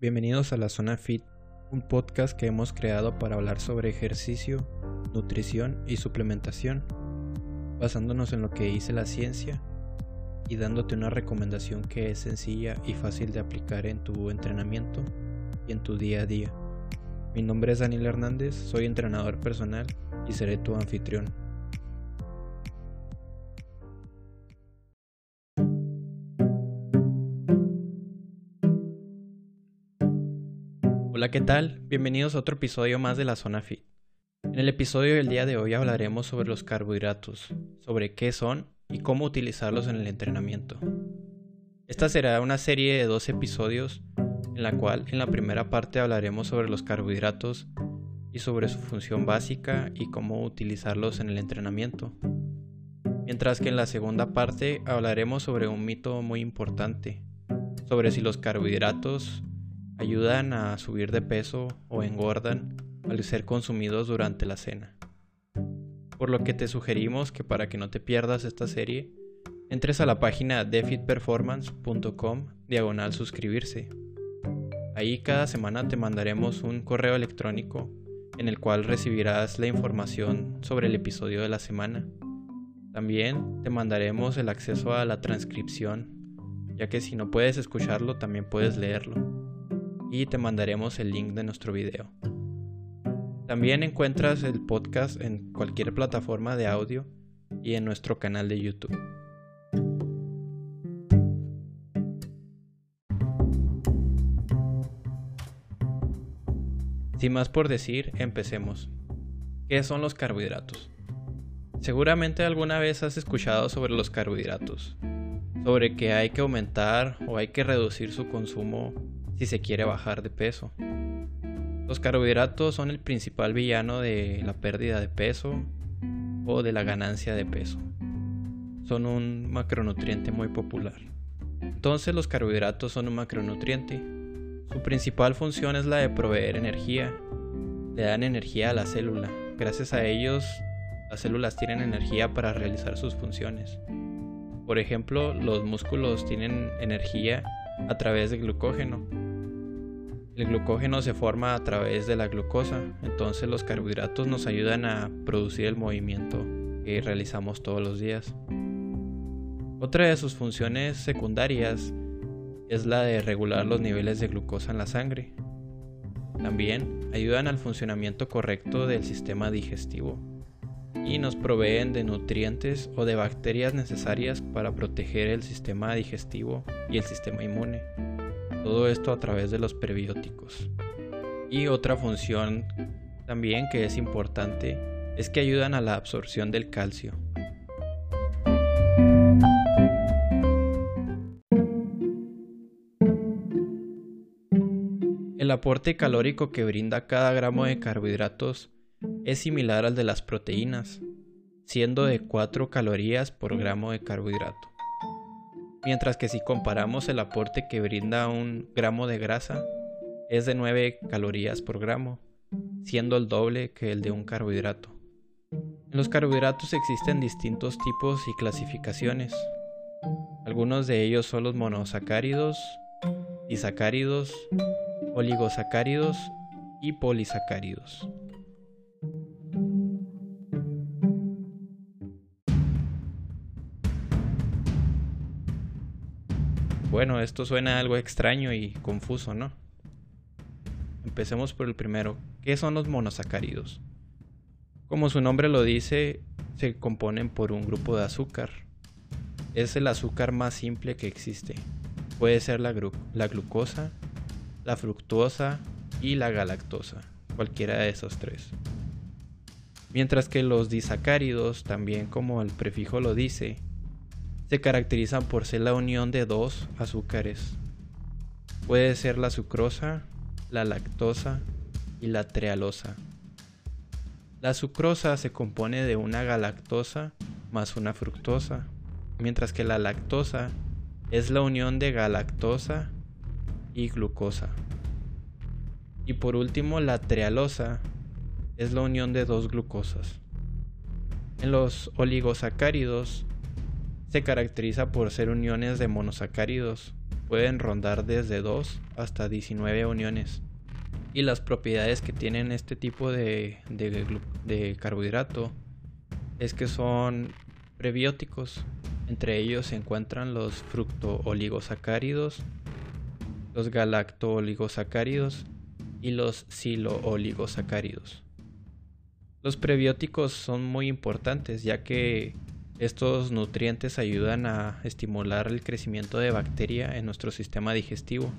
Bienvenidos a la Zona Fit, un podcast que hemos creado para hablar sobre ejercicio, nutrición y suplementación, basándonos en lo que dice la ciencia y dándote una recomendación que es sencilla y fácil de aplicar en tu entrenamiento y en tu día a día. Mi nombre es Daniel Hernández, soy entrenador personal y seré tu anfitrión. Hola, ¿qué tal? Bienvenidos a otro episodio más de la Zona Fit. En el episodio del día de hoy hablaremos sobre los carbohidratos, sobre qué son y cómo utilizarlos en el entrenamiento. Esta será una serie de dos episodios en la cual en la primera parte hablaremos sobre los carbohidratos y sobre su función básica y cómo utilizarlos en el entrenamiento. Mientras que en la segunda parte hablaremos sobre un mito muy importante, sobre si los carbohidratos ayudan a subir de peso o engordan al ser consumidos durante la cena. Por lo que te sugerimos que para que no te pierdas esta serie, entres a la página defitperformance.com diagonal suscribirse. Ahí cada semana te mandaremos un correo electrónico en el cual recibirás la información sobre el episodio de la semana. También te mandaremos el acceso a la transcripción, ya que si no puedes escucharlo también puedes leerlo y te mandaremos el link de nuestro video. También encuentras el podcast en cualquier plataforma de audio y en nuestro canal de YouTube. Sin más por decir, empecemos. ¿Qué son los carbohidratos? Seguramente alguna vez has escuchado sobre los carbohidratos, sobre que hay que aumentar o hay que reducir su consumo si se quiere bajar de peso. Los carbohidratos son el principal villano de la pérdida de peso o de la ganancia de peso. Son un macronutriente muy popular. Entonces los carbohidratos son un macronutriente. Su principal función es la de proveer energía. Le dan energía a la célula. Gracias a ellos, las células tienen energía para realizar sus funciones. Por ejemplo, los músculos tienen energía a través de glucógeno, el glucógeno se forma a través de la glucosa, entonces los carbohidratos nos ayudan a producir el movimiento que realizamos todos los días. Otra de sus funciones secundarias es la de regular los niveles de glucosa en la sangre. También ayudan al funcionamiento correcto del sistema digestivo y nos proveen de nutrientes o de bacterias necesarias para proteger el sistema digestivo y el sistema inmune. Todo esto a través de los prebióticos. Y otra función también que es importante es que ayudan a la absorción del calcio. El aporte calórico que brinda cada gramo de carbohidratos es similar al de las proteínas, siendo de 4 calorías por gramo de carbohidrato. Mientras que si comparamos el aporte que brinda un gramo de grasa, es de 9 calorías por gramo, siendo el doble que el de un carbohidrato. En los carbohidratos existen distintos tipos y clasificaciones. Algunos de ellos son los monosacáridos, disacáridos, oligosacáridos y polisacáridos. Bueno, esto suena algo extraño y confuso, ¿no? Empecemos por el primero. ¿Qué son los monosacáridos? Como su nombre lo dice, se componen por un grupo de azúcar. Es el azúcar más simple que existe. Puede ser la, la glucosa, la fructosa y la galactosa, cualquiera de esos tres. Mientras que los disacáridos, también como el prefijo lo dice, se caracterizan por ser la unión de dos azúcares. Puede ser la sucrosa, la lactosa y la trealosa. La sucrosa se compone de una galactosa más una fructosa, mientras que la lactosa es la unión de galactosa y glucosa. Y por último, la trealosa es la unión de dos glucosas. En los oligosacáridos se caracteriza por ser uniones de monosacáridos, pueden rondar desde 2 hasta 19 uniones. Y las propiedades que tienen este tipo de, de, carbohidrato es que son prebióticos. Entre ellos se encuentran los fructooligosacáridos, los galactooligosacáridos y los silooligosacáridos. Los prebióticos son muy importantes ya que estos nutrientes ayudan a estimular el crecimiento de bacteria en nuestro sistema digestivo.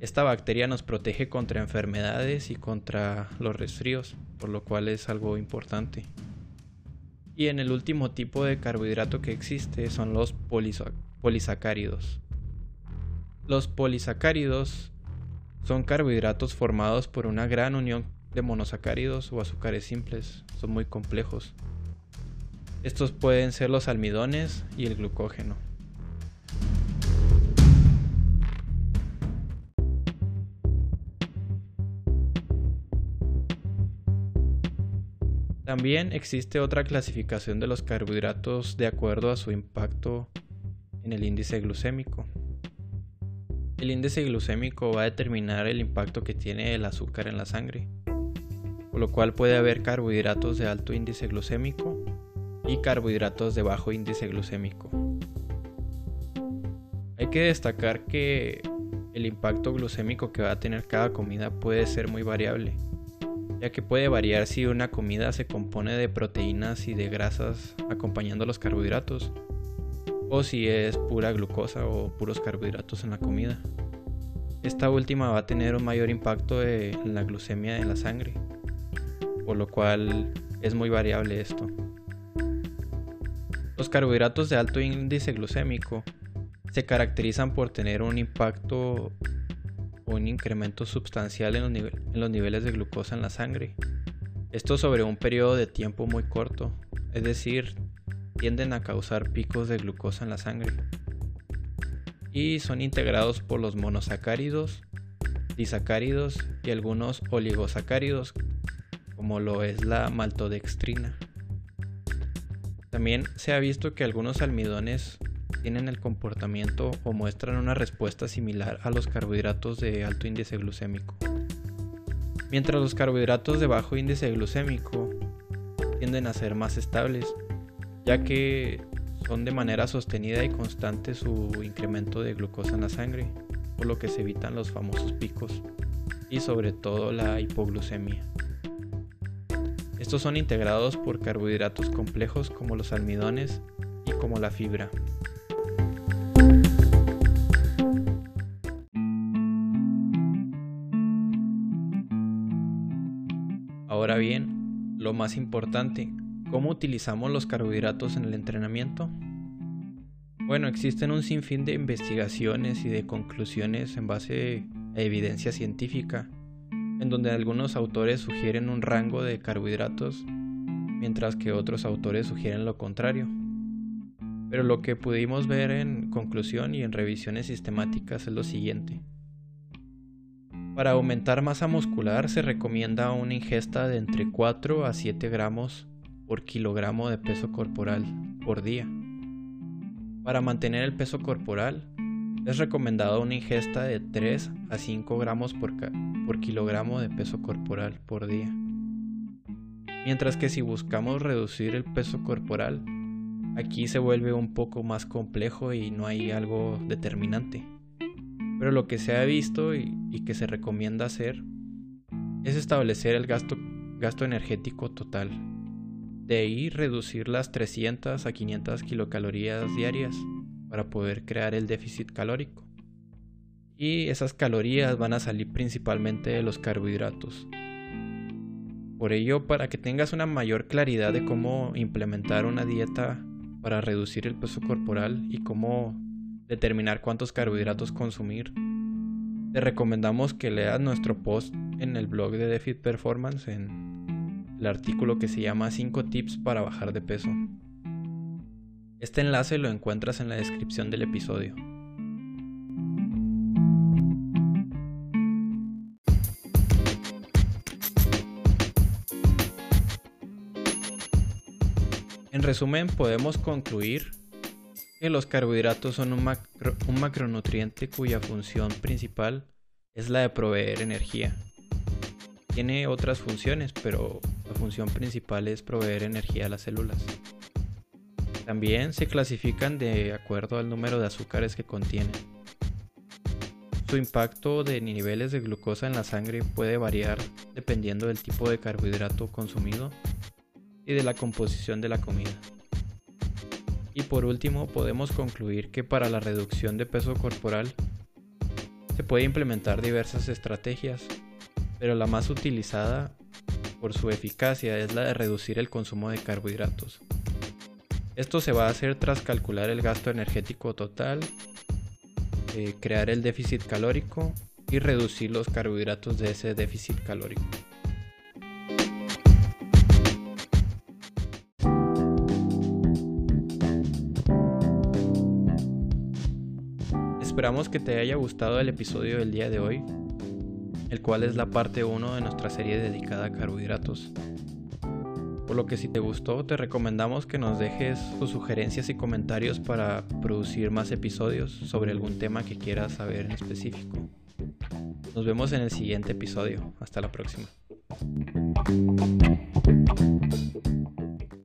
Esta bacteria nos protege contra enfermedades y contra los resfríos, por lo cual es algo importante. Y en el último tipo de carbohidrato que existe son los polisacáridos. Los polisacáridos son carbohidratos formados por una gran unión de monosacáridos o azúcares simples. Son muy complejos. Estos pueden ser los almidones y el glucógeno. También existe otra clasificación de los carbohidratos de acuerdo a su impacto en el índice glucémico. El índice glucémico va a determinar el impacto que tiene el azúcar en la sangre, por lo cual puede haber carbohidratos de alto índice glucémico y carbohidratos de bajo índice glucémico. Hay que destacar que el impacto glucémico que va a tener cada comida puede ser muy variable, ya que puede variar si una comida se compone de proteínas y de grasas acompañando los carbohidratos, o si es pura glucosa o puros carbohidratos en la comida. Esta última va a tener un mayor impacto en la glucemia en la sangre, por lo cual es muy variable esto. Los carbohidratos de alto índice glucémico se caracterizan por tener un impacto o un incremento sustancial en los, niveles de glucosa en la sangre. Esto sobre un periodo de tiempo muy corto, es decir, tienden a causar picos de glucosa en la sangre. Y son integrados por los monosacáridos, disacáridos y algunos oligosacáridos, como lo es la maltodextrina. También se ha visto que algunos almidones tienen el comportamiento o muestran una respuesta similar a los carbohidratos de alto índice glucémico. Mientras los carbohidratos de bajo índice glucémico tienden a ser más estables, ya que son de manera sostenida y constante su incremento de glucosa en la sangre, por lo que se evitan los famosos picos y sobre todo la hipoglucemia. Estos son integrados por carbohidratos complejos como los almidones y como la fibra. Ahora bien, lo más importante, ¿cómo utilizamos los carbohidratos en el entrenamiento? Bueno, existen un sinfín de investigaciones y de conclusiones en base a evidencia científica en donde algunos autores sugieren un rango de carbohidratos, mientras que otros autores sugieren lo contrario. Pero lo que pudimos ver en conclusión y en revisiones sistemáticas es lo siguiente. Para aumentar masa muscular se recomienda una ingesta de entre 4 a 7 gramos por kilogramo de peso corporal por día. Para mantener el peso corporal es recomendado una ingesta de 3 a 5 gramos por, por kilogramo de peso corporal por día. Mientras que si buscamos reducir el peso corporal, aquí se vuelve un poco más complejo y no hay algo determinante. Pero lo que se ha visto y, que se recomienda hacer es establecer el gasto, gasto energético total. De ahí reducir las 300 a 500 kilocalorías diarias para poder crear el déficit calórico y esas calorías van a salir principalmente de los carbohidratos. Por ello, para que tengas una mayor claridad de cómo implementar una dieta para reducir el peso corporal y cómo determinar cuántos carbohidratos consumir, te recomendamos que leas nuestro post en el blog de Defit Performance en el artículo que se llama 5 tips para bajar de peso. Este enlace lo encuentras en la descripción del episodio. En resumen, podemos concluir que los carbohidratos son un, macronutriente cuya función principal es la de proveer energía. Tiene otras funciones, pero la función principal es proveer energía a las células. También se clasifican de acuerdo al número de azúcares que contienen. Su impacto de niveles de glucosa en la sangre puede variar dependiendo del tipo de carbohidrato consumido y de la composición de la comida. Y por último, podemos concluir que para la reducción de peso corporal se puede implementar diversas estrategias, pero la más utilizada por su eficacia es la de reducir el consumo de carbohidratos. Esto se va a hacer tras calcular el gasto energético total, eh, crear el déficit calórico y reducir los carbohidratos de ese déficit calórico. Esperamos que te haya gustado el episodio del día de hoy, el cual es la parte 1 de nuestra serie dedicada a carbohidratos. Por lo que si te gustó, te recomendamos que nos dejes tus sugerencias y comentarios para producir más episodios sobre algún tema que quieras saber en específico. Nos vemos en el siguiente episodio. Hasta la próxima.